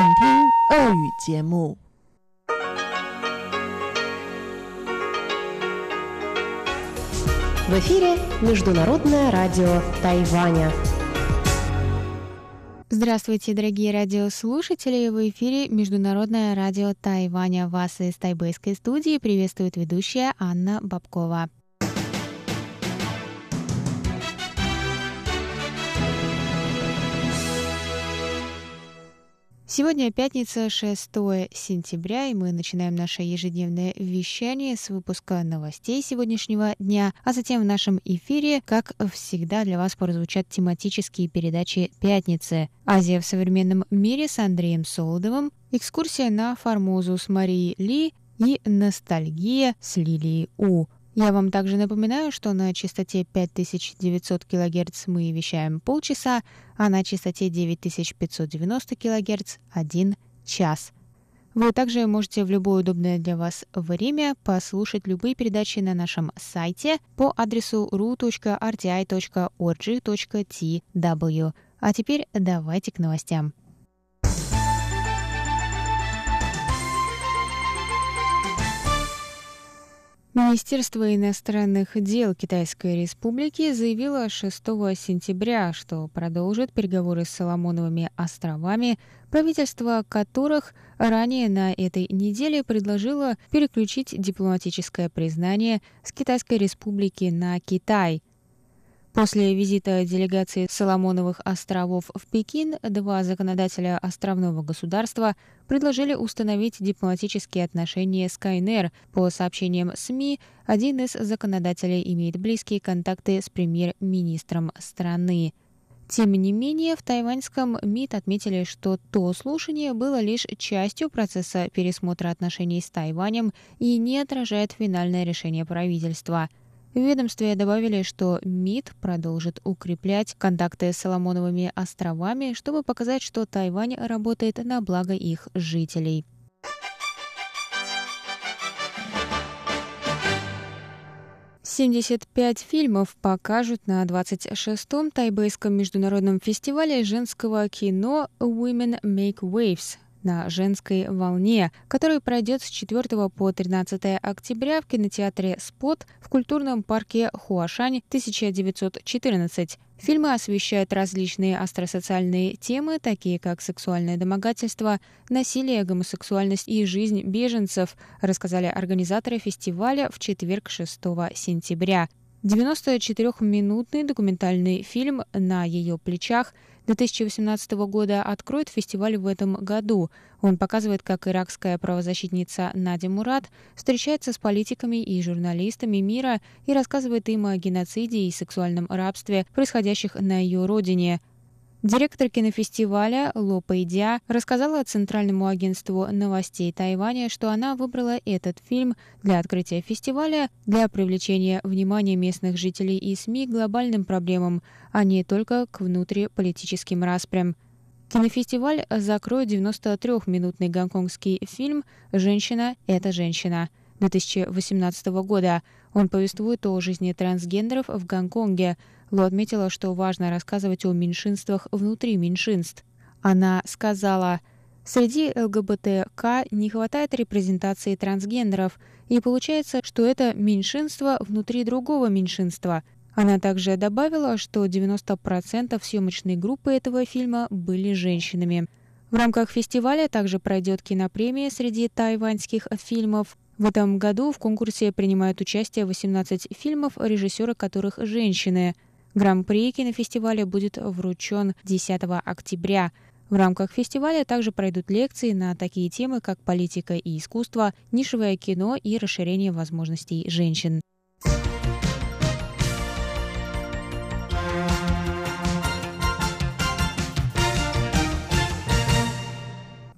请听俄语节目。В эфире Международное радио Тайваня. Здравствуйте, дорогие радиослушатели! В эфире Международное радио Тайваня. Вас из тайбэйской студии приветствует ведущая Анна Бабкова. Сегодня пятница, 6 сентября, и мы начинаем наше ежедневное вещание с выпуска новостей сегодняшнего дня, а затем в нашем эфире, как всегда, для вас прозвучат тематические передачи «Пятницы». «Азия в современном мире» с Андреем Солодовым, экскурсия на Формозу с Марией Ли и «Ностальгия» с Лилией У. Я вам также напоминаю, что на частоте 5900 кГц мы вещаем полчаса, а на частоте 9590 кГц – один час. Вы также можете в любое удобное для вас время послушать любые передачи на нашем сайте по адресу ru.rti.org.tw. А теперь давайте к новостям. Министерство иностранных дел Китайской Республики заявило 6 сентября, что продолжит переговоры с Соломоновыми островами, правительство которых ранее на этой неделе предложило переключить дипломатическое признание с Китайской Республики на Китай – После визита делегации Соломоновых островов в Пекин два законодателя островного государства предложили установить дипломатические отношения с КНР. По сообщениям СМИ, один из законодателей имеет близкие контакты с премьер-министром страны. Тем не менее, в тайваньском МИД отметили, что то слушание было лишь частью процесса пересмотра отношений с Тайванем и не отражает финальное решение правительства – в ведомстве добавили, что МИД продолжит укреплять контакты с Соломоновыми островами, чтобы показать, что Тайвань работает на благо их жителей. Семьдесят пять фильмов покажут на 26-м тайбэйском международном фестивале женского кино Women Make Waves на женской волне, который пройдет с 4 по 13 октября в кинотеатре «Спот» в культурном парке Хуашань 1914. Фильмы освещают различные остросоциальные темы, такие как сексуальное домогательство, насилие, гомосексуальность и жизнь беженцев, рассказали организаторы фестиваля в четверг 6 сентября. 94-минутный документальный фильм «На ее плечах» 2018 года откроет фестиваль в этом году. Он показывает, как иракская правозащитница Надя Мурат встречается с политиками и журналистами мира и рассказывает им о геноциде и сексуальном рабстве, происходящих на ее родине – Директор кинофестиваля Ло Пэйдя рассказала Центральному агентству новостей Тайваня, что она выбрала этот фильм для открытия фестиваля для привлечения внимания местных жителей и СМИ к глобальным проблемам, а не только к внутриполитическим распрям. Кинофестиваль закроет 93-минутный гонконгский фильм «Женщина – это женщина» 2018 года. Он повествует о жизни трансгендеров в Гонконге – Ло отметила, что важно рассказывать о меньшинствах внутри меньшинств. Она сказала, среди ЛГБТК не хватает репрезентации трансгендеров, и получается, что это меньшинство внутри другого меньшинства. Она также добавила, что 90% съемочной группы этого фильма были женщинами. В рамках фестиваля также пройдет кинопремия среди тайваньских фильмов. В этом году в конкурсе принимают участие 18 фильмов, режиссеры которых женщины – Гран-при кинофестиваля будет вручен 10 октября. В рамках фестиваля также пройдут лекции на такие темы, как политика и искусство, нишевое кино и расширение возможностей женщин.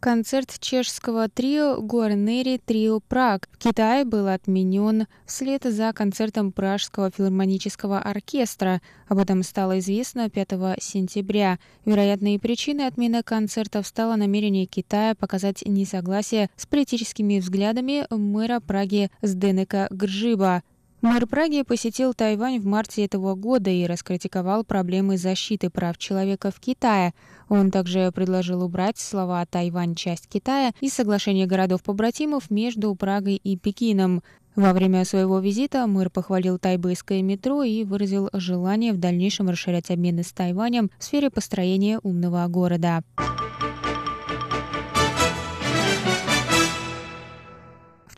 Концерт чешского трио Гуарнери Трио Праг в Китае был отменен вслед за концертом Пражского филармонического оркестра. Об этом стало известно 5 сентября. Вероятной причиной отмены концертов стало намерение Китая показать несогласие с политическими взглядами мэра Праги Сденека Гржиба. Мэр Праги посетил Тайвань в марте этого года и раскритиковал проблемы защиты прав человека в Китае. Он также предложил убрать слова «Тайвань – часть Китая» из соглашения городов-побратимов между Прагой и Пекином. Во время своего визита мэр похвалил тайбэйское метро и выразил желание в дальнейшем расширять обмены с Тайванем в сфере построения умного города.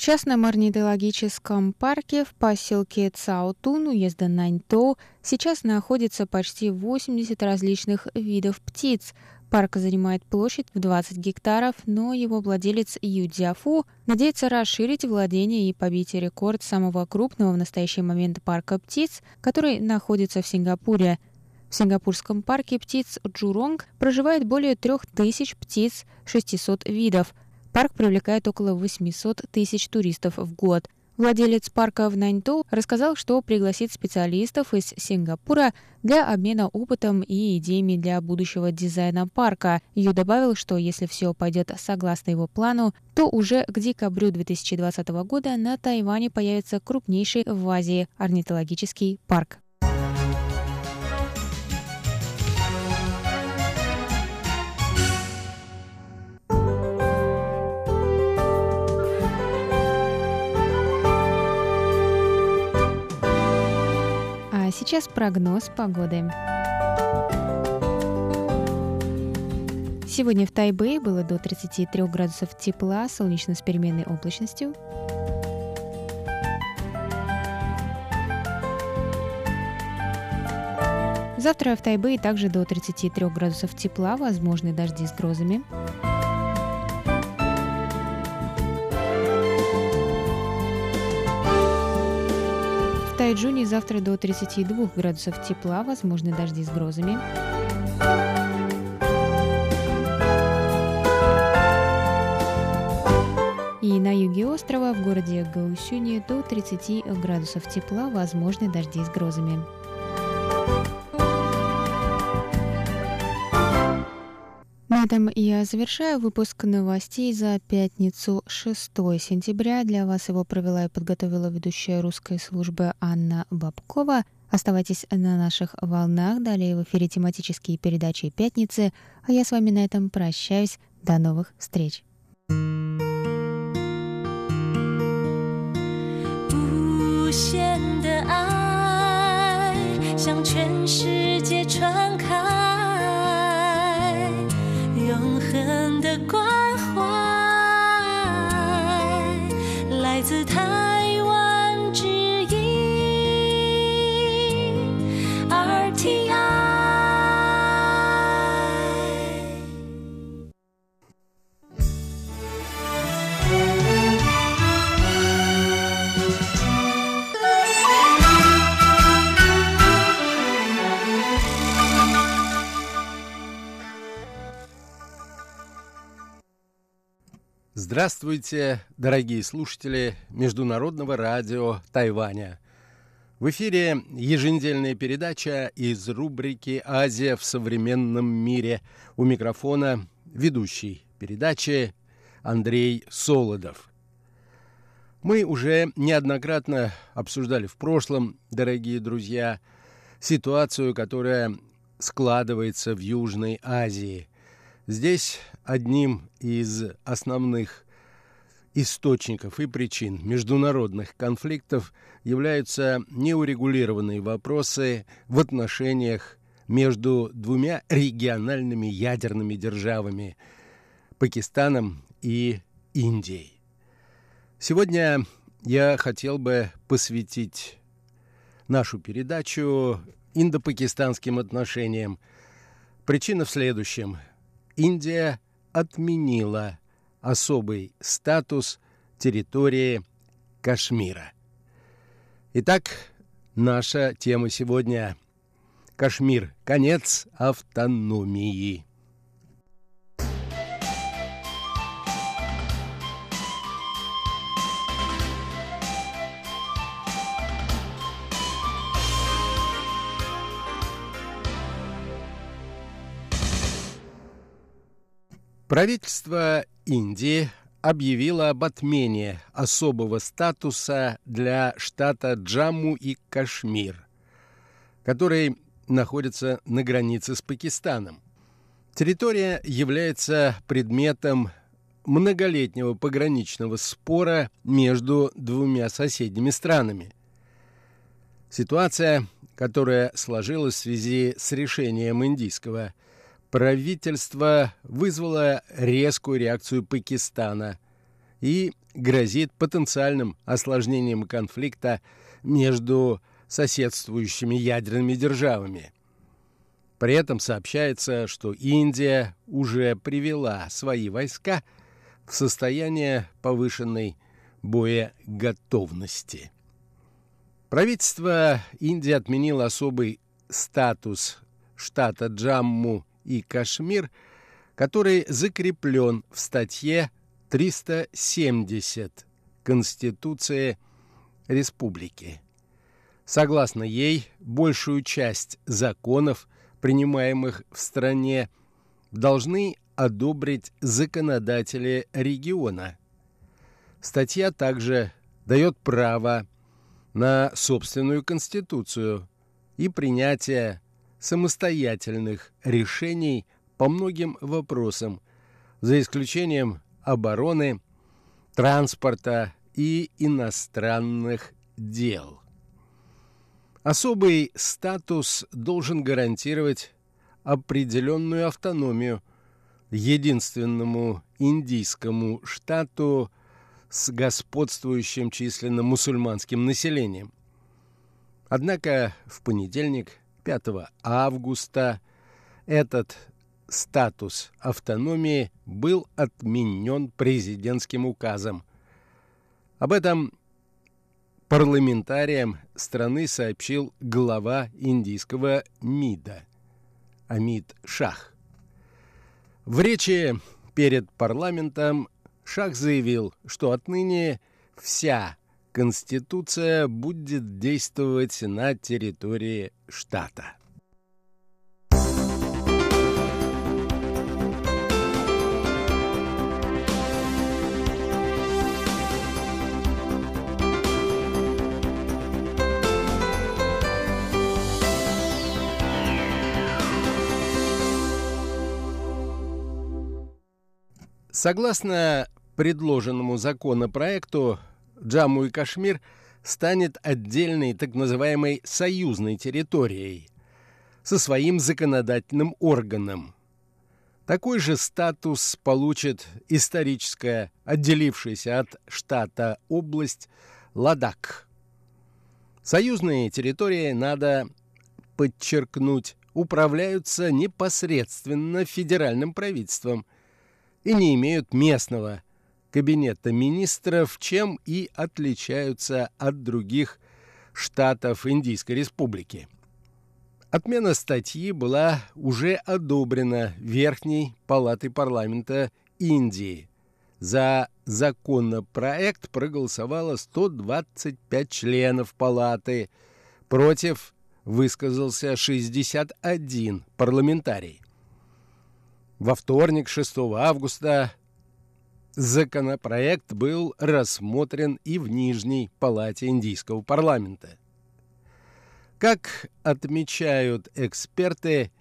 Частном орнитологическом парке в поселке Цаотун уезда Наньтоу сейчас находится почти 80 различных видов птиц. Парк занимает площадь в 20 гектаров, но его владелец Ю Дзяфу надеется расширить владение и побить рекорд самого крупного в настоящий момент парка птиц, который находится в Сингапуре. В сингапурском парке птиц Джуронг проживает более 3000 птиц 600 видов – Парк привлекает около 800 тысяч туристов в год. Владелец парка в Наньтоу рассказал, что пригласит специалистов из Сингапура для обмена опытом и идеями для будущего дизайна парка. Ю добавил, что если все пойдет согласно его плану, то уже к декабрю 2020 года на Тайване появится крупнейший в Азии орнитологический парк. Сейчас прогноз погоды. Сегодня в Тайбэе было до 33 градусов тепла, солнечно с переменной облачностью. Завтра в Тайбэе также до 33 градусов тепла, возможны дожди с грозами. Тайджуне завтра до 32 градусов тепла, возможны дожди с грозами. И на юге острова, в городе Гаусюни, до 30 градусов тепла, возможны дожди с грозами. этом я завершаю выпуск новостей за пятницу 6 сентября. Для вас его провела и подготовила ведущая русской службы Анна Бабкова. Оставайтесь на наших волнах. Далее в эфире тематические передачи «Пятницы». А я с вами на этом прощаюсь. До новых встреч. Пусть 全世 Здравствуйте, дорогие слушатели Международного радио Тайваня. В эфире еженедельная передача из рубрики «Азия в современном мире». У микрофона ведущий передачи Андрей Солодов. Мы уже неоднократно обсуждали в прошлом, дорогие друзья, ситуацию, которая складывается в Южной Азии – Здесь одним из основных источников и причин международных конфликтов являются неурегулированные вопросы в отношениях между двумя региональными ядерными державами – Пакистаном и Индией. Сегодня я хотел бы посвятить нашу передачу индо-пакистанским отношениям. Причина в следующем – Индия отменила особый статус территории Кашмира. Итак, наша тема сегодня – Кашмир. Конец автономии. Правительство Индии объявила об отмене особого статуса для штата Джамму и Кашмир, который находится на границе с Пакистаном. Территория является предметом многолетнего пограничного спора между двумя соседними странами. Ситуация, которая сложилась в связи с решением индийского правительства, вызвала резкую реакцию Пакистана и грозит потенциальным осложнением конфликта между соседствующими ядерными державами. При этом сообщается, что Индия уже привела свои войска – в состояние повышенной боеготовности. Правительство Индии отменило особый статус штата Джамму и Кашмир, который закреплен в статье 370 Конституции Республики. Согласно ей, большую часть законов, принимаемых в стране, должны одобрить законодатели региона. Статья также дает право на собственную конституцию и принятие самостоятельных решений по многим вопросам, за исключением обороны, транспорта и иностранных дел. Особый статус должен гарантировать определенную автономию – единственному индийскому штату с господствующим численно мусульманским населением. Однако в понедельник, 5 августа, этот статус автономии был отменен президентским указом. Об этом парламентариям страны сообщил глава индийского МИДа Амид Шах. В речи перед парламентом Шах заявил, что отныне вся Конституция будет действовать на территории штата. Согласно предложенному законопроекту, Джамму и Кашмир станет отдельной так называемой союзной территорией со своим законодательным органом. Такой же статус получит историческая, отделившаяся от штата область Ладак. Союзные территории, надо подчеркнуть, управляются непосредственно федеральным правительством – и не имеют местного кабинета министров, чем и отличаются от других штатов Индийской Республики. Отмена статьи была уже одобрена Верхней палатой парламента Индии. За законопроект проголосовало 125 членов палаты, против высказался 61 парламентарий. Во вторник, 6 августа, законопроект был рассмотрен и в Нижней палате Индийского парламента. Как отмечают эксперты,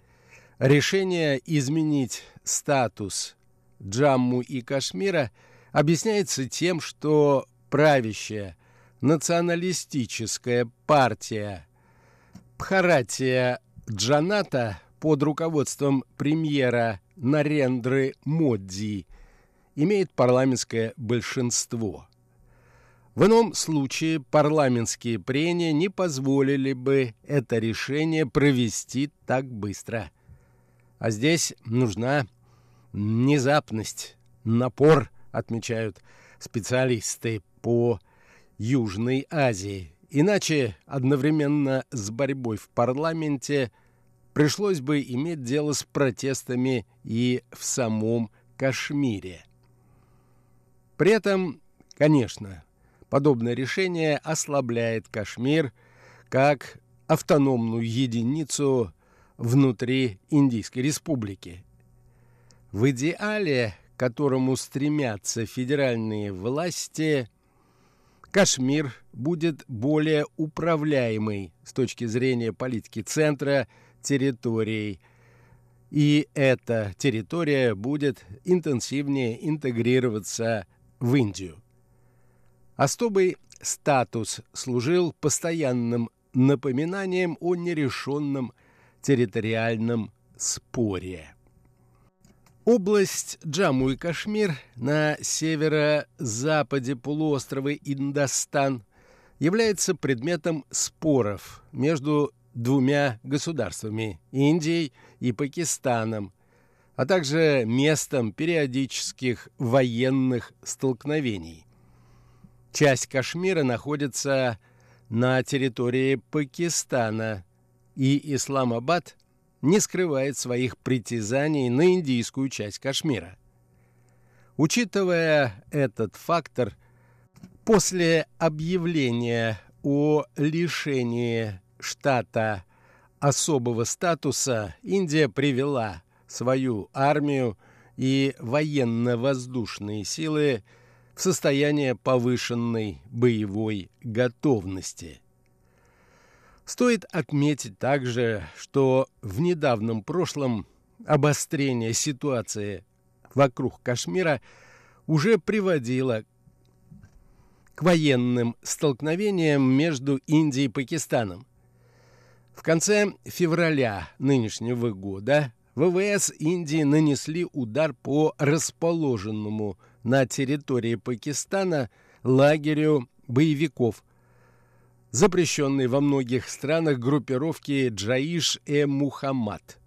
решение изменить статус Джамму и Кашмира объясняется тем, что правящая националистическая партия Бхаратия Джаната под руководством премьера Нарендры Модди имеет парламентское большинство. В ином случае парламентские прения не позволили бы это решение провести так быстро. А здесь нужна внезапность, напор, отмечают специалисты по Южной Азии. Иначе одновременно с борьбой в парламенте – пришлось бы иметь дело с протестами и в самом Кашмире. При этом, конечно, подобное решение ослабляет Кашмир как автономную единицу внутри Индийской республики. В идеале к которому стремятся федеральные власти, Кашмир будет более управляемой с точки зрения политики центра территорией, и эта территория будет интенсивнее интегрироваться в Индию. Особый статус служил постоянным напоминанием о нерешенном территориальном споре. Область Джамму и Кашмир на северо-западе полуострова Индостан является предметом споров между двумя государствами – Индией и Пакистаном, а также местом периодических военных столкновений. Часть Кашмира находится на территории Пакистана, и Исламабад не скрывает своих притязаний на индийскую часть Кашмира. Учитывая этот фактор, после объявления о лишении штата особого статуса Индия привела свою армию и военно-воздушные силы в состояние повышенной боевой готовности – Стоит отметить также, что в недавнем прошлом обострение ситуации вокруг Кашмира уже приводило к военным столкновениям между Индией и Пакистаном. В конце февраля нынешнего года ВВС Индии нанесли удар по расположенному на территории Пакистана лагерю боевиков – запрещенной во многих странах группировки Джаиш-э-Мухаммад.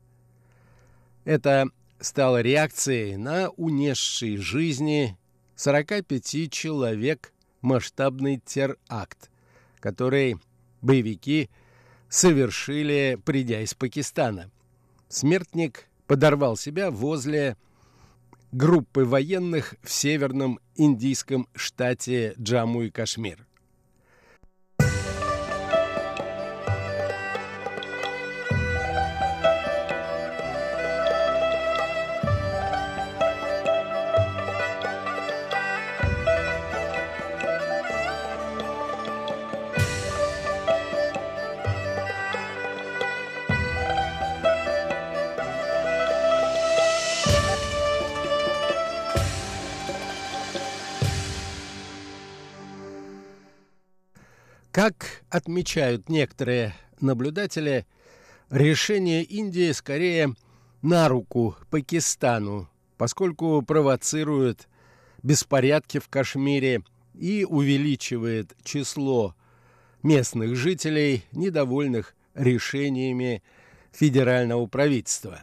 Это стало реакцией на унесший жизни 45 человек масштабный теракт, который боевики совершили, придя из Пакистана. Смертник подорвал себя возле группы военных в северном индийском штате Джамму и Кашмир. Как отмечают некоторые наблюдатели, решение Индии скорее на руку Пакистану, поскольку провоцирует беспорядки в Кашмире и увеличивает число местных жителей, недовольных решениями федерального правительства.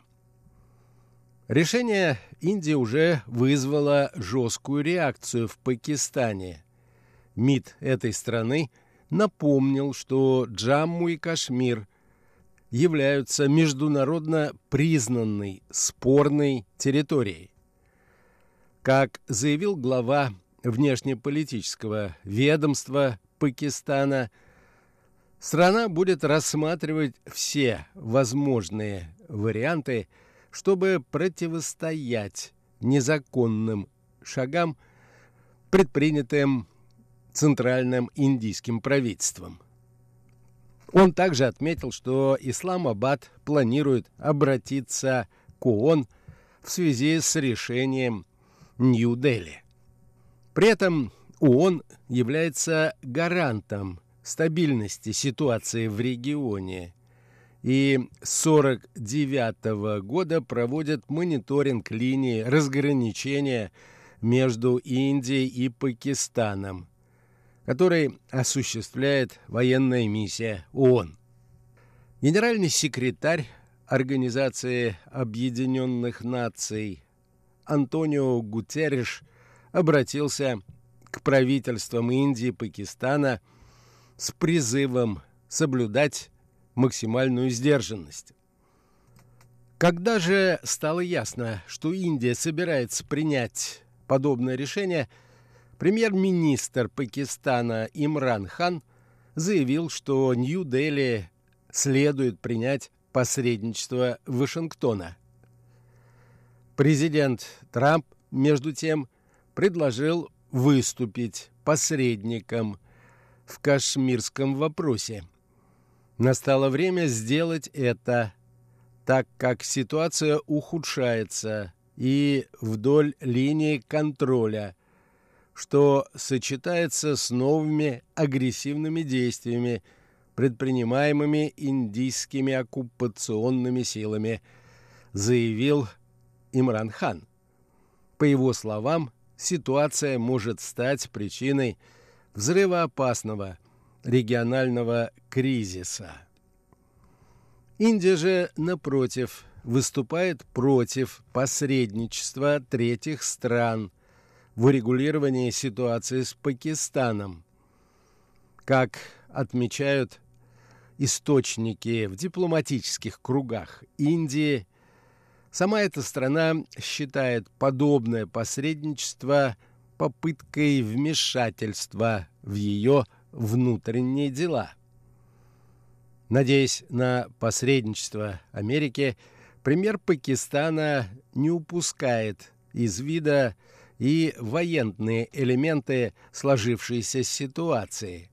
Решение Индии уже вызвало жесткую реакцию в Пакистане. МИД этой страны – напомнил, что Джамму и Кашмир являются международно признанной спорной территорией. Как заявил глава внешнеполитического ведомства Пакистана, страна будет рассматривать все возможные варианты, чтобы противостоять незаконным шагам, предпринятым центральным индийским правительством. Он также отметил, что Исламабад планирует обратиться к ООН в связи с решением Нью-Дели. При этом ООН является гарантом стабильности ситуации в регионе и с 1949 года проводит мониторинг линии разграничения между Индией и Пакистаном, который осуществляет военная миссия ООН. Генеральный секретарь Организации Объединенных Наций Антонио Гутерриш обратился к правительствам Индии и Пакистана с призывом соблюдать максимальную сдержанность. Когда же стало ясно, что Индия собирается принять подобное решение – Премьер-министр Пакистана Имран Хан заявил, что Нью-Дели следует принять посредничество Вашингтона. Президент Трамп между тем, предложил выступить посредником в кашмирском вопросе. Настало время сделать это, так как ситуация ухудшается и вдоль линии контроля, что сочетается с новыми агрессивными действиями, предпринимаемыми индийскими оккупационными силами, заявил Имран Хан. По его словам, ситуация может стать причиной взрывоопасного регионального кризиса. Индия же, напротив, выступает против посредничества третьих стран в урегулировании ситуации с Пакистаном. Как отмечают источники в дипломатических кругах Индии, сама эта страна считает подобное посредничество попыткой вмешательства в ее внутренние дела. Надеясь на посредничество Америки, пример Пакистана не упускает из вида и военные элементы сложившейся ситуации.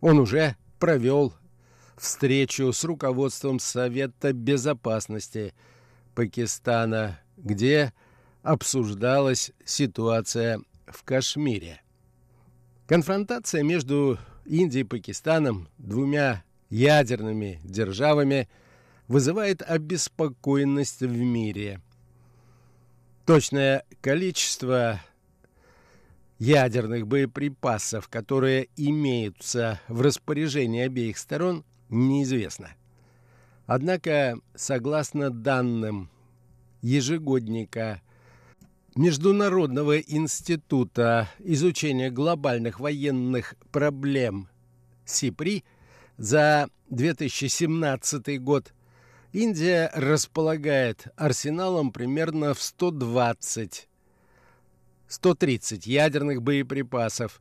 Он уже провел встречу с руководством Совета Безопасности Пакистана, где обсуждалась ситуация в Кашмире. Конфронтация между Индией и Пакистаном, двумя ядерными державами, вызывает обеспокоенность в мире. Точное количество ядерных боеприпасов, которые имеются в распоряжении обеих сторон, неизвестно. Однако, согласно данным ежегодника Международного института изучения глобальных военных проблем СИПРИ за 2017 год Индия располагает арсеналом примерно в 120 130 ядерных боеприпасов,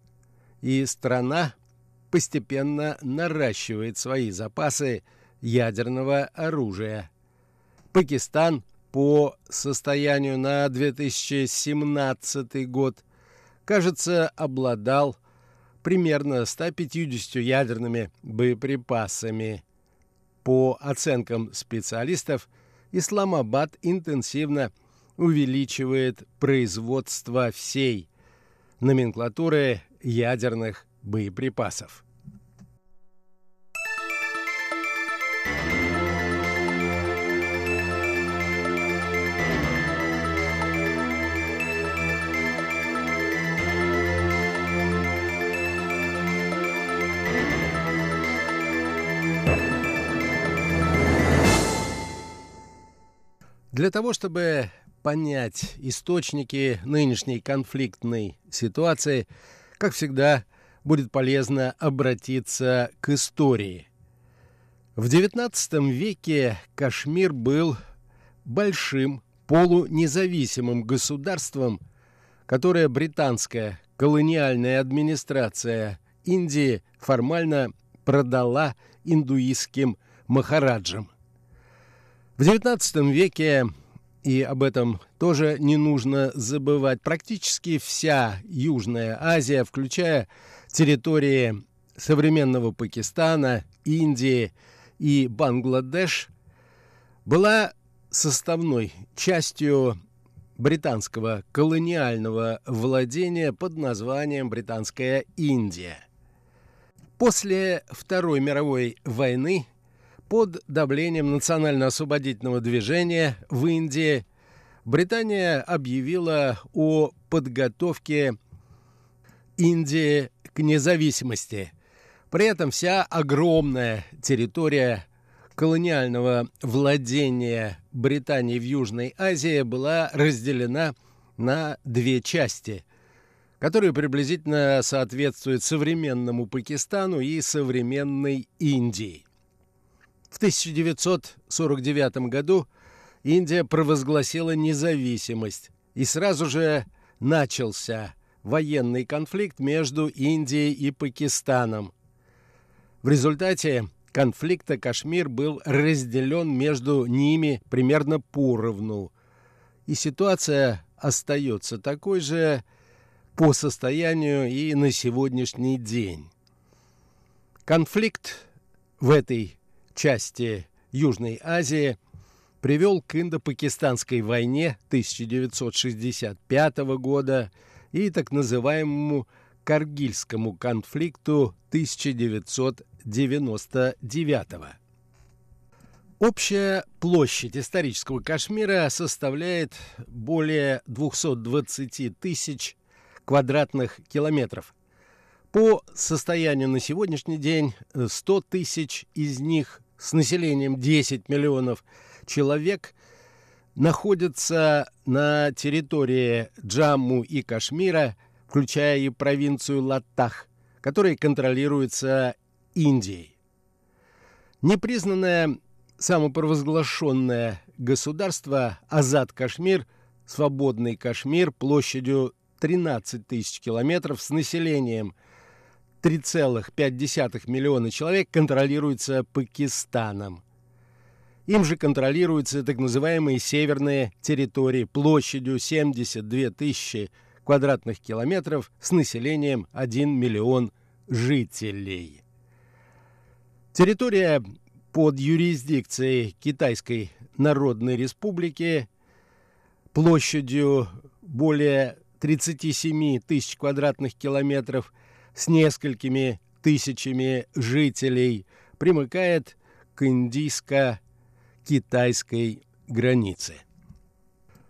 и страна постепенно наращивает свои запасы ядерного оружия. Пакистан по состоянию на 2017 год, кажется, обладал примерно 150 ядерными боеприпасами. По оценкам специалистов, Исламабад интенсивно увеличивает производство всей номенклатуры ядерных боеприпасов. Для того, чтобы понять источники нынешней конфликтной ситуации, как всегда, будет полезно обратиться к истории. В XIX веке Кашмир был большим полунезависимым государством, которое британская колониальная администрация Индии формально продала индуистским махараджам. В XIX веке, и об этом тоже не нужно забывать, практически вся Южная Азия, включая территории современного Пакистана, Индии и Бангладеш, была составной частью британского колониального владения под названием Британская Индия. После Второй мировой войны под давлением национально-освободительного движения в Индии Британия объявила о подготовке Индии к независимости. При этом вся огромная территория колониального владения Британии в Южной Азии была разделена на две части, которые приблизительно соответствуют современному Пакистану и современной Индии. В 1949 году Индия провозгласила независимость, и сразу же начался военный конфликт между Индией и Пакистаном. В результате конфликта Кашмир был разделен между ними примерно поровну, и ситуация остается такой же по состоянию и на сегодняшний день. Конфликт в этой части Южной Азии привел к Индо-Пакистанской войне 1965 года и так называемому Каргильскому конфликту 1999 года. Общая площадь исторического Кашмира составляет более 220 тысяч квадратных километров. По состоянию на сегодняшний день 100 тысяч из них с населением 10 миллионов человек находятся на территории Джамму и Кашмира, включая и провинцию Латтах, которая контролируется Индией. Непризнанное самопровозглашенное государство Азад-Кашмир, свободный Кашмир площадью 13 тысяч километров с населением 3,5 миллиона человек контролируется Пакистаном. Им же контролируются так называемые северные территории площадью 72 тысячи квадратных километров с населением 1 миллион жителей. Территория под юрисдикцией Китайской Народной Республики площадью более 37 тысяч квадратных километров с несколькими тысячами жителей примыкает к индийско-китайской границе.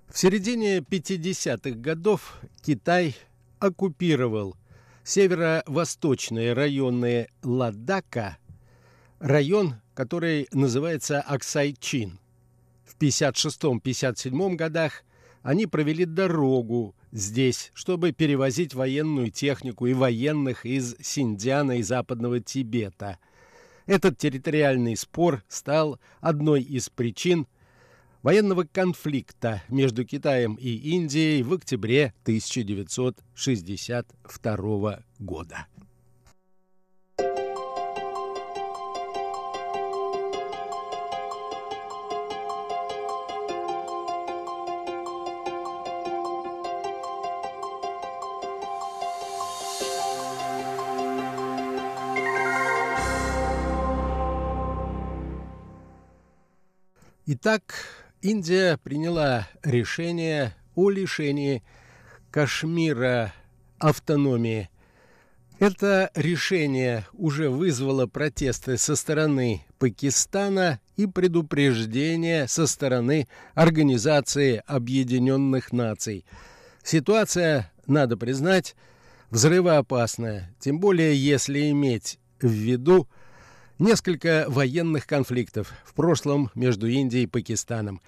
В середине 50-х годов Китай оккупировал северо-восточные районы Ладака, район который называется Аксайчин. В 56-57 годах они провели дорогу здесь, чтобы перевозить военную технику и военных из Синдиана и Западного Тибета. Этот территориальный спор стал одной из причин военного конфликта между Китаем и Индией в октябре 1962 года. Итак, Индия приняла решение о лишении Кашмира автономии. Это решение уже вызвало протесты со стороны Пакистана и предупреждение со стороны Организации Объединенных Наций. Ситуация, надо признать, взрывоопасная, тем более если иметь в виду несколько военных конфликтов в прошлом между Индией и Пакистаном.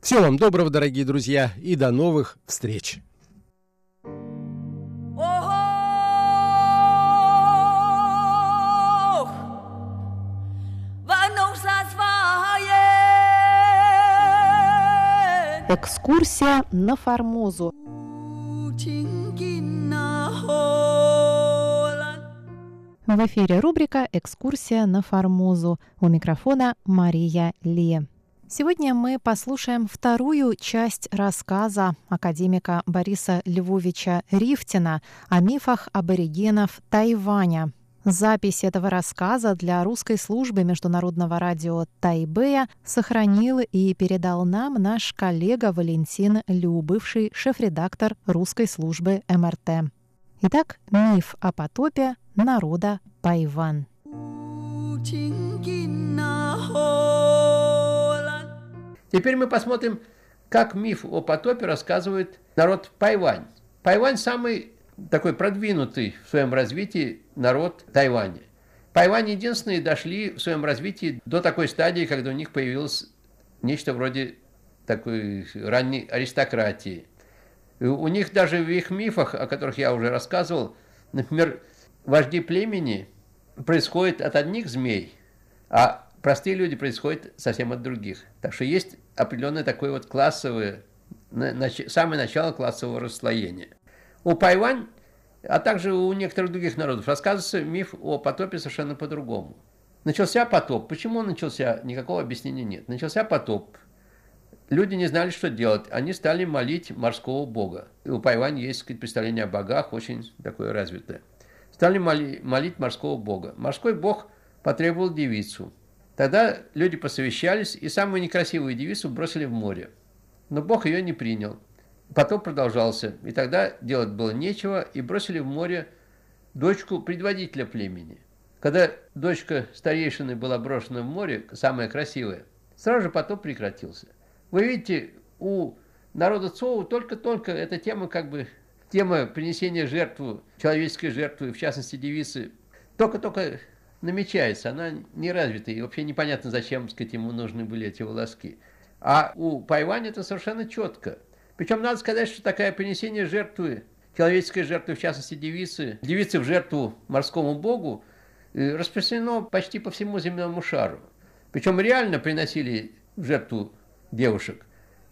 Всего вам доброго, дорогие друзья, и до новых встреч! Экскурсия на Формозу. В эфире рубрика «Экскурсия на Формозу». У микрофона Мария Ли. Сегодня мы послушаем вторую часть рассказа академика Бориса Львовича Рифтина о мифах аборигенов Тайваня. Запись этого рассказа для русской службы международного радио Тайбэя сохранил и передал нам наш коллега Валентин Лю, бывший шеф-редактор русской службы МРТ. Итак, миф о потопе народа Пайван. Теперь мы посмотрим, как миф о потопе рассказывает народ Пайвань. Пайвань самый такой продвинутый в своем развитии народ Тайваня. Пайвань единственные дошли в своем развитии до такой стадии, когда у них появилось нечто вроде такой ранней аристократии – у них даже в их мифах, о которых я уже рассказывал, например, вожди племени происходят от одних змей, а простые люди происходят совсем от других. Так что есть определенное такое вот классовое, самое начало классового расслоения. У Пайвань, а также у некоторых других народов рассказывается миф о потопе совершенно по-другому. Начался потоп. Почему он начался? Никакого объяснения нет. Начался потоп. Люди не знали, что делать. Они стали молить морского бога. У Пайвань есть сказать, представление о богах, очень такое развитое. Стали моли, молить морского бога. Морской бог потребовал девицу. Тогда люди посовещались и самую некрасивую девицу бросили в море. Но бог ее не принял. Потом продолжался, и тогда делать было нечего, и бросили в море дочку предводителя племени. Когда дочка старейшины была брошена в море, самая красивая, сразу же потоп прекратился. Вы видите, у народа Цоу только-только эта тема как бы тема принесения жертвы, человеческой жертвы, в частности девицы, только-только намечается, она не развита, и вообще непонятно, зачем, сказать, ему нужны были эти волоски. А у Пайвань это совершенно четко. Причем надо сказать, что такое принесение жертвы, человеческой жертвы, в частности девицы, девицы в жертву морскому богу, э, распространено почти по всему земному шару. Причем реально приносили в жертву девушек.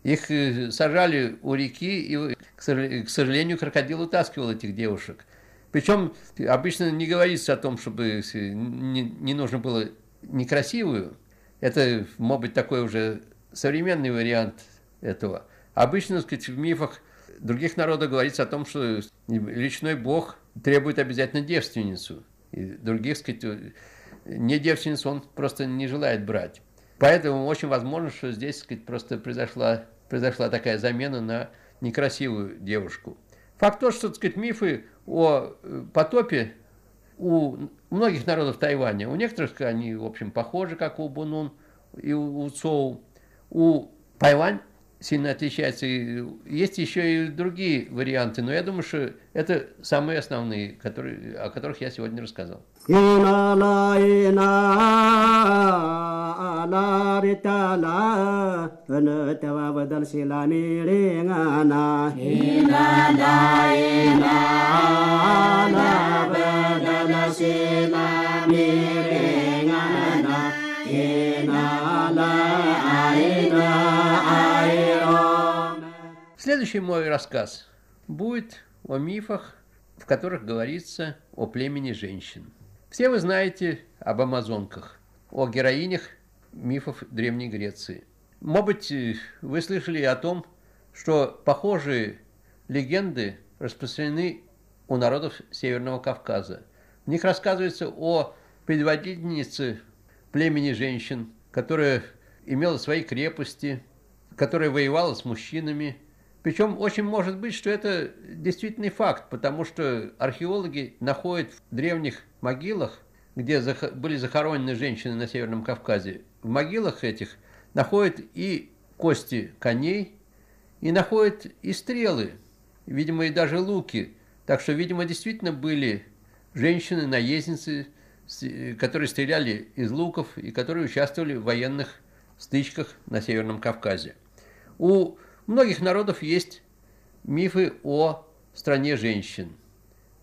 Их э, сажали у реки, и, к сожалению, крокодил утаскивал этих девушек. Причем обычно не говорится о том, чтобы не, нужно было некрасивую. Это, может быть, такой уже современный вариант этого. Обычно, так сказать, в мифах других народов говорится о том, что личной бог требует обязательно девственницу. И других, так сказать, не девственницу он просто не желает брать. Поэтому очень возможно, что здесь, сказать, просто произошла, произошла такая замена на некрасивую девушку. Факт то, что, сказать, мифы о э, потопе у многих народов Тайваня, у некоторых они, в общем, похожи, как у Бунун и у Цоу. У Тайвань сильно отличается. Есть еще и другие варианты, но я думаю, что это самые основные, которые, о которых я сегодня рассказал. Следующий мой рассказ будет о мифах, в которых говорится о племени женщин. Все вы знаете об амазонках, о героинях мифов Древней Греции. Может быть, вы слышали о том, что похожие легенды распространены у народов Северного Кавказа. В них рассказывается о предводительнице племени женщин, которая имела свои крепости, которая воевала с мужчинами. Причем очень может быть, что это действительный факт, потому что археологи находят в древних могилах, где были захоронены женщины на Северном Кавказе, в могилах этих находят и кости коней, и находят и стрелы, видимо, и даже луки. Так что, видимо, действительно были женщины-наездницы, которые стреляли из луков и которые участвовали в военных стычках на Северном Кавказе. У многих народов есть мифы о стране женщин,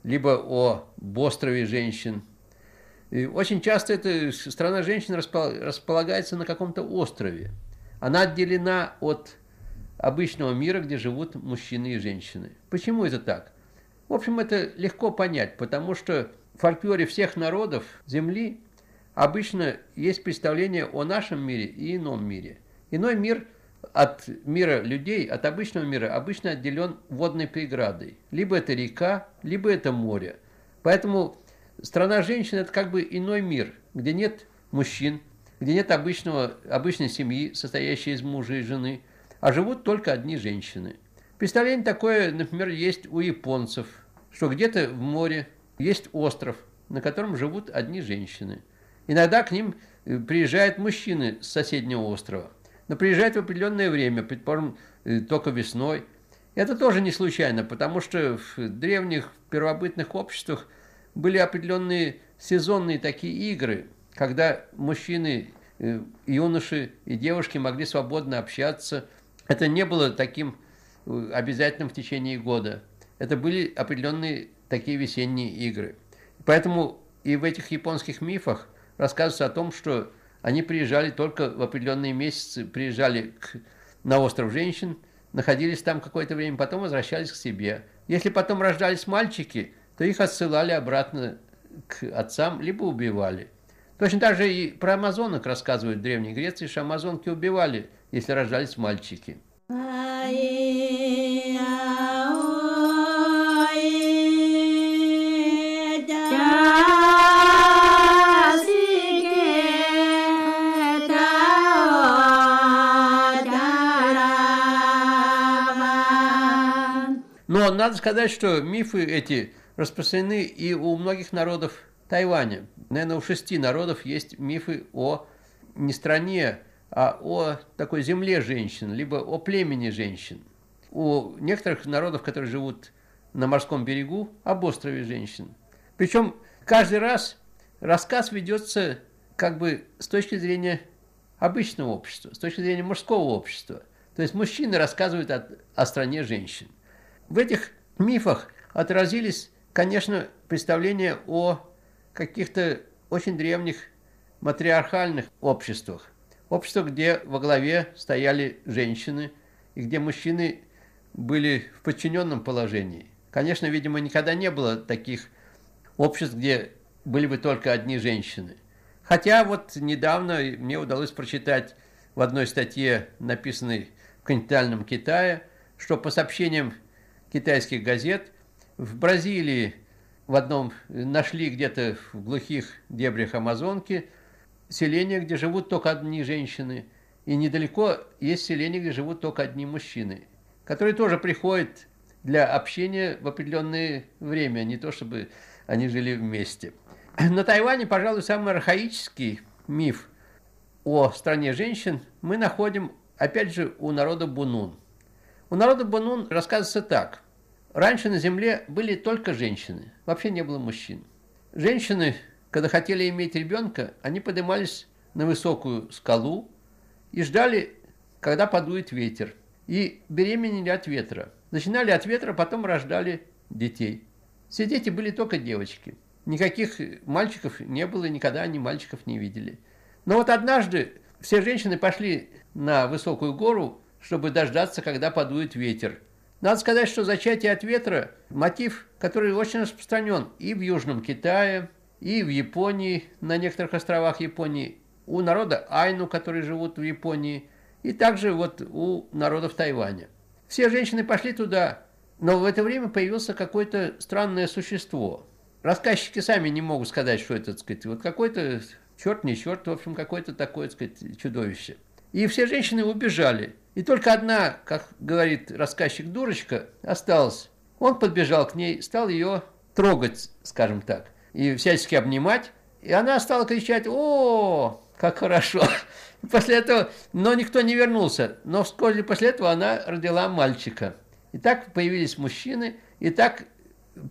либо о острове женщин. И очень часто эта страна женщин располагается на каком-то острове. Она отделена от обычного мира, где живут мужчины и женщины. Почему это так? В общем, это легко понять, потому что в фольклоре всех народов Земли обычно есть представление о нашем мире и ином мире. Иной мир от мира людей, от обычного мира, обычно отделен водной преградой. Либо это река, либо это море. Поэтому страна женщин – это как бы иной мир, где нет мужчин, где нет обычного, обычной семьи, состоящей из мужа и жены, а живут только одни женщины. Представление такое, например, есть у японцев, что где-то в море есть остров, на котором живут одни женщины. Иногда к ним приезжают мужчины с соседнего острова, но приезжают в определенное время, предположим, э, только весной. Это тоже не случайно, потому что в древних первобытных обществах были определенные сезонные такие игры, когда мужчины, э, юноши и девушки могли свободно общаться. Это не было таким обязательным в течение года. Это были определенные такие весенние игры. Поэтому и в этих японских мифах рассказывается о том, что они приезжали только в определенные месяцы, приезжали к, на остров женщин, находились там какое-то время, потом возвращались к себе. Если потом рождались мальчики, то их отсылали обратно к отцам, либо убивали. Точно так же и про амазонок рассказывают в Древней Греции, что амазонки убивали если рождались мальчики. Надо сказать, что мифы эти распространены и у многих народов Тайваня. Наверное, у шести народов есть мифы о не стране, а о такой земле женщин, либо о племени женщин. У некоторых народов, которые живут на морском берегу, об острове женщин. Причем каждый раз рассказ ведется как бы с точки зрения обычного общества, с точки зрения мужского общества. То есть мужчины рассказывают о, о стране женщин. В этих мифах отразились, конечно, представления о каких-то очень древних матриархальных обществах. Обществах, где во главе стояли женщины, и где мужчины были в подчиненном положении. Конечно, видимо, никогда не было таких обществ, где были бы только одни женщины. Хотя вот недавно мне удалось прочитать в одной статье, написанной в континентальном Китае, что по сообщениям китайских газет. В Бразилии в одном нашли где-то в глухих дебрях Амазонки селение, где живут только одни женщины. И недалеко есть селение, где живут только одни мужчины, которые тоже приходят для общения в определенное время, не то чтобы они жили вместе. На Тайване, пожалуй, самый архаический миф о стране женщин мы находим, опять же, у народа Бунун – у народа Бунун рассказывается так. Раньше на земле были только женщины, вообще не было мужчин. Женщины, когда хотели иметь ребенка, они поднимались на высокую скалу и ждали, когда подует ветер. И беременели от ветра. Начинали от ветра, потом рождали детей. Все дети были только девочки. Никаких мальчиков не было, никогда они мальчиков не видели. Но вот однажды все женщины пошли на высокую гору чтобы дождаться, когда подует ветер. Надо сказать, что зачатие от ветра – мотив, который очень распространен и в Южном Китае, и в Японии, на некоторых островах Японии, у народа Айну, которые живут в Японии, и также вот у народов Тайваня. Все женщины пошли туда, но в это время появилось какое-то странное существо. Рассказчики сами не могут сказать, что это, так сказать, вот какой-то черт, не черт, в общем, какое-то такое, так сказать, чудовище. И все женщины убежали. И только одна, как говорит рассказчик дурочка, осталась. Он подбежал к ней, стал ее трогать, скажем так, и всячески обнимать. И она стала кричать, о, как хорошо. После этого, но никто не вернулся. Но вскоре после этого она родила мальчика. И так появились мужчины, и так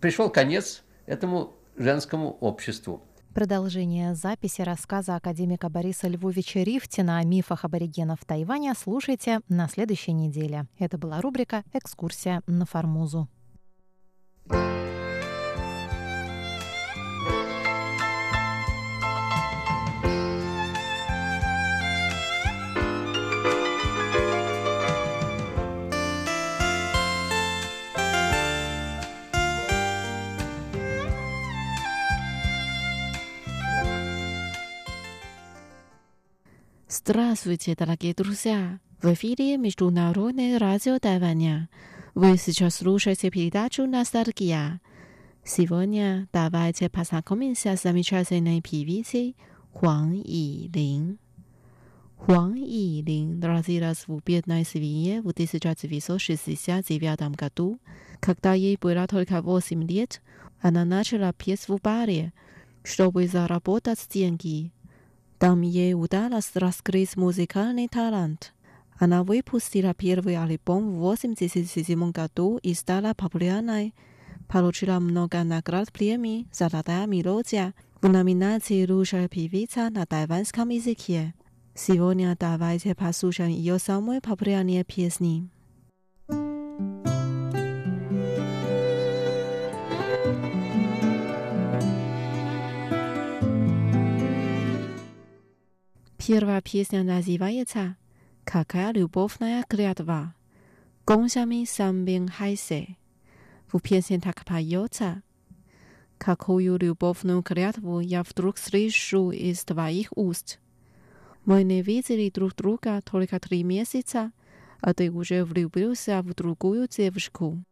пришел конец этому женскому обществу. Продолжение записи рассказа академика Бориса Львовича Рифтина о мифах аборигенов Тайваня слушайте на следующей неделе. Это была рубрика «Экскурсия на Формозу». Здравствуйте, дорогие друзья! В эфире Международное радио Тайваня. Вы сейчас слушаете передачу «Ностальгия». Сегодня давайте познакомимся с замечательной певицей Хуан Илин. Хуан Илин родилась в бедной свинье в 1969 году. Когда ей было только 8 лет, она начала петь в баре, чтобы заработать деньги. Там ей удалось раскрыть музыкальный талант. Она выпустила первый альбом в 1987 году и стала популярной. Получила много наград премий «Золотая мелодия» в номинации «Лучшая певица на тайванском языке». Сегодня давайте послушаем ее самые популярные песни. Первая песня называется «Какая любовная клятва» Гонсями Самбин Хайсе. В песне так поется «Какую любовную клятву я вдруг слышу из твоих уст?» Мы не видели друг друга только три месяца, а ты уже влюбился в другую девушку.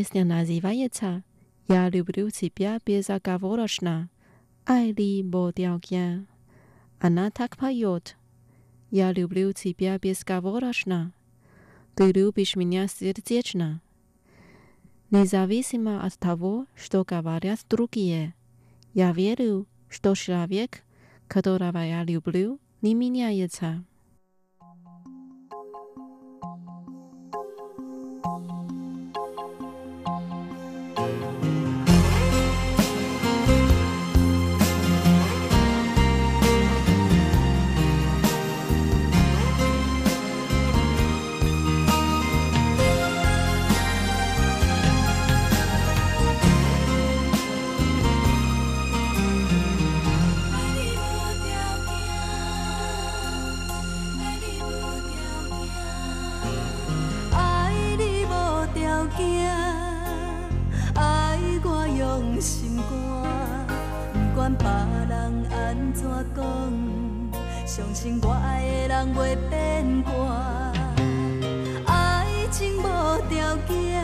Песня называется «Я люблю тебя безоговорочно, Айли Бодялгян». Она так поет «Я люблю тебя безоговорочно, ты любишь меня сердечно». Независимо от того, что говорят другие, я верю, что человек, которого я люблю, не меняется. 心肝，不管别人安怎讲，相信我爱的人袂变卦。爱情无条件，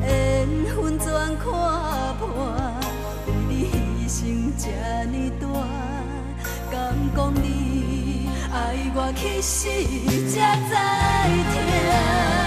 缘分全看破，为你牺牲这呢大，敢讲你爱我，其实才知痛。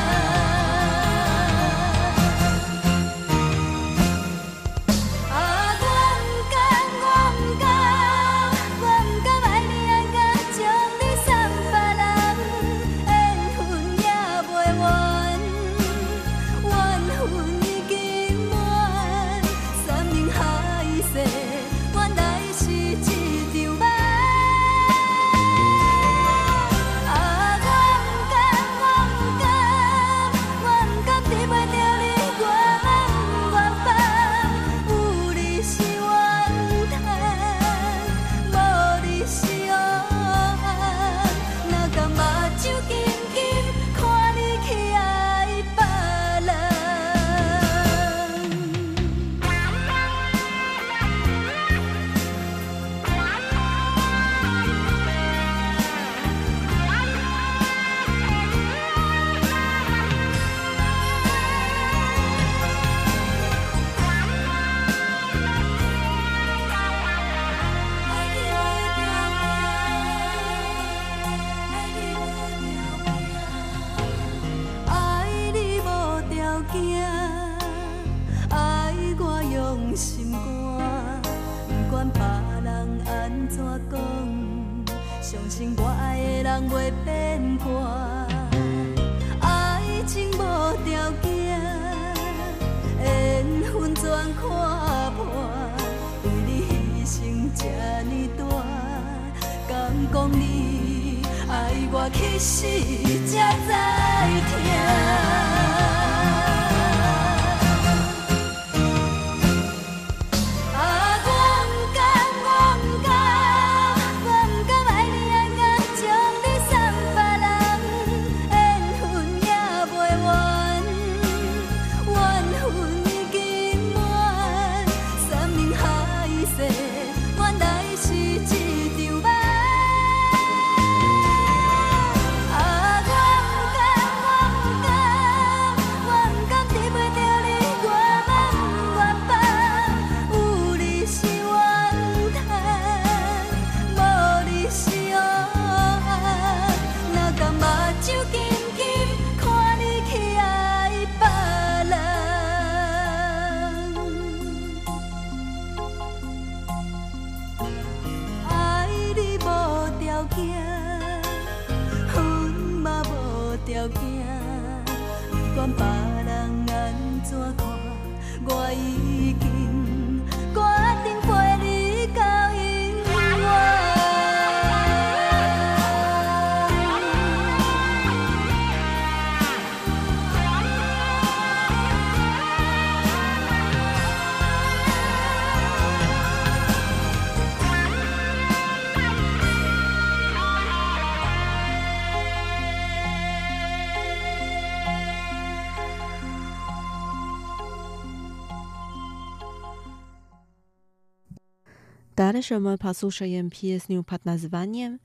Дальше мы послушаем песню под названием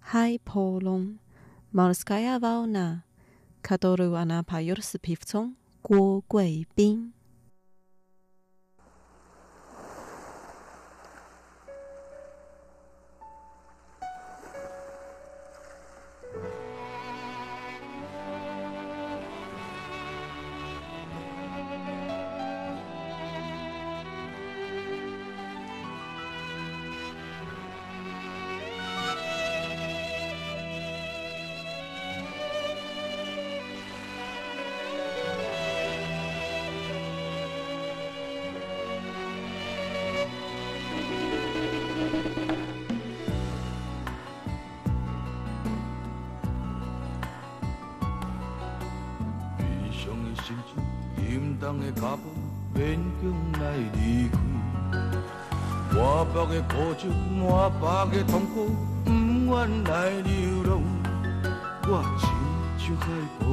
«Хай Полон» «Морская волна», которую она поет с певцом Гуо 目的孤酒，满腹的痛苦，不愿来流浪。我亲像海。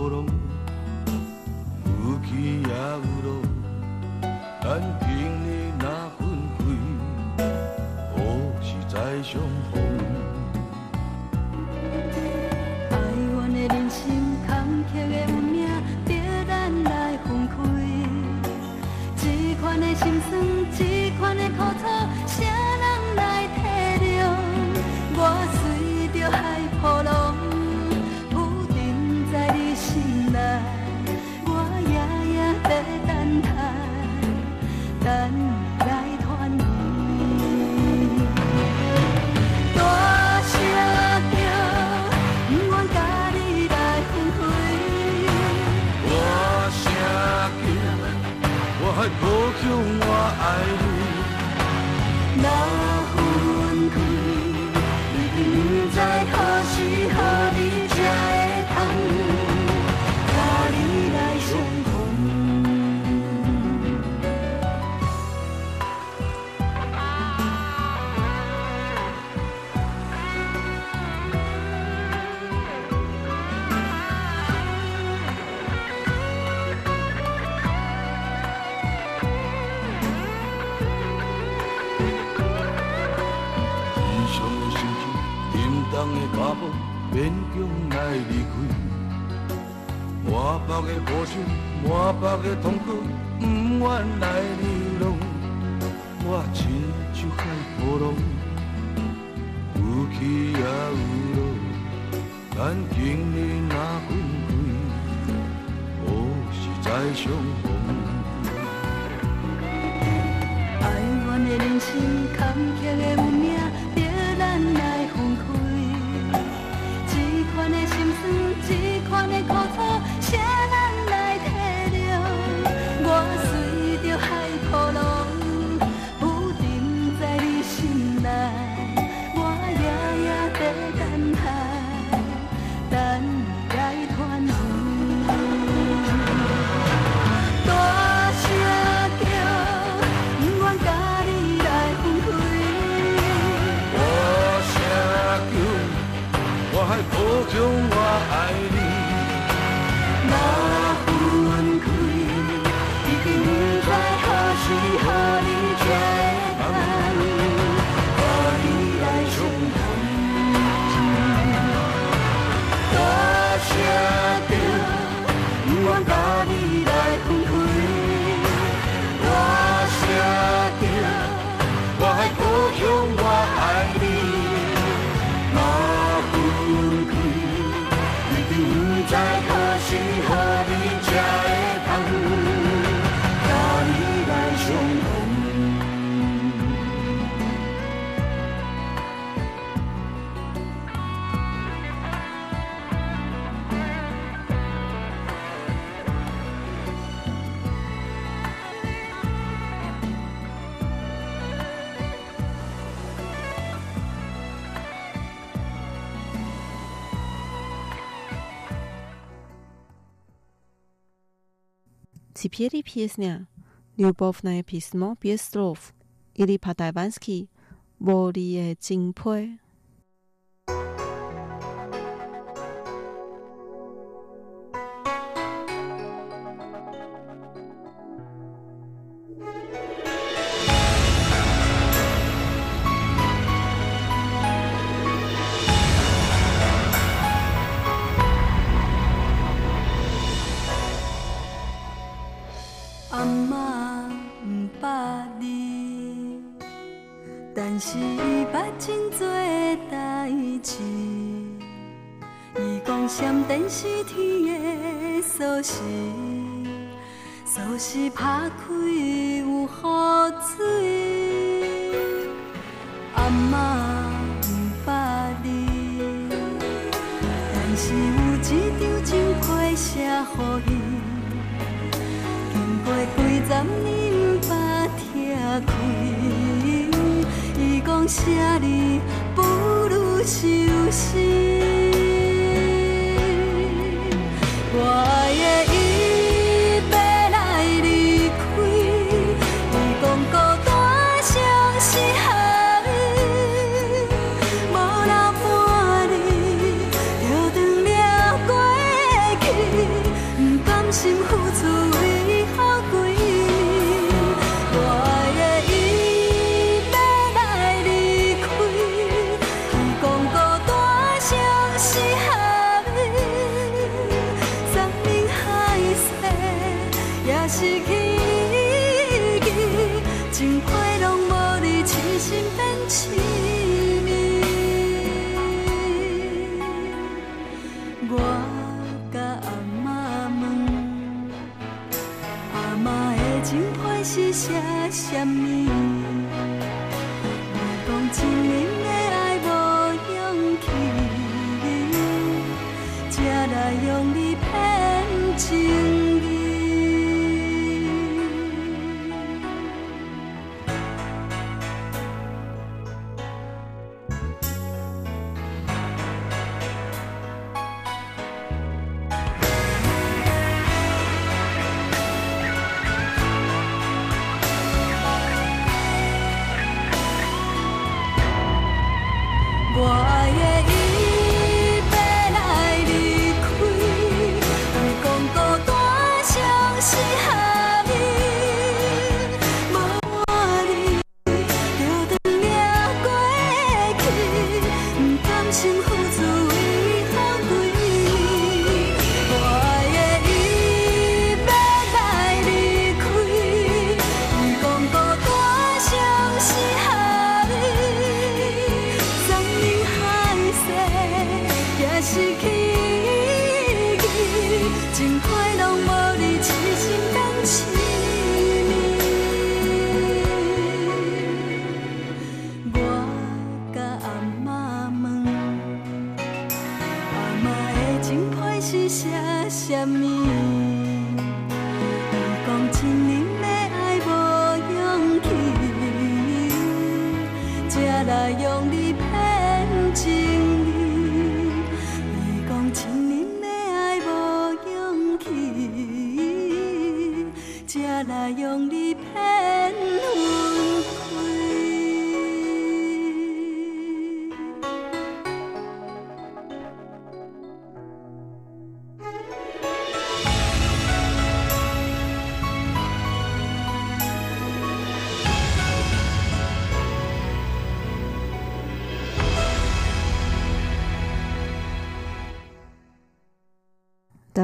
while. П'єрі пісня, любовне письмо без слов, Ілі Падайванський, Боріє Цінпой.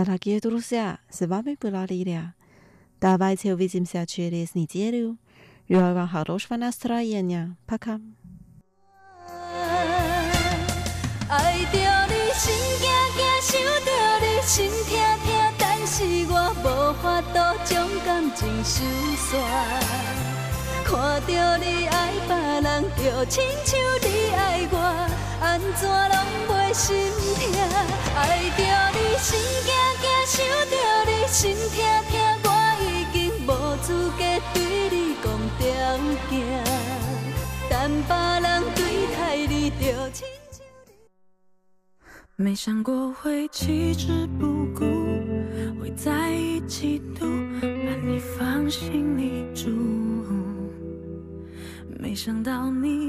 라디오들어오세 요. 스밤에불알이 랴. 다바이채우비짐세아취에리스니지에 루. 유아가하루시바 나. 看到你爱别人，就亲像你爱我。安怎拢袂心痛？爱着你心惊惊，想着你心痛痛，我已经无资格对你讲条件，但别人对待你着。没想过会弃之不顾，会在一起度，把你放心里住。没想到你。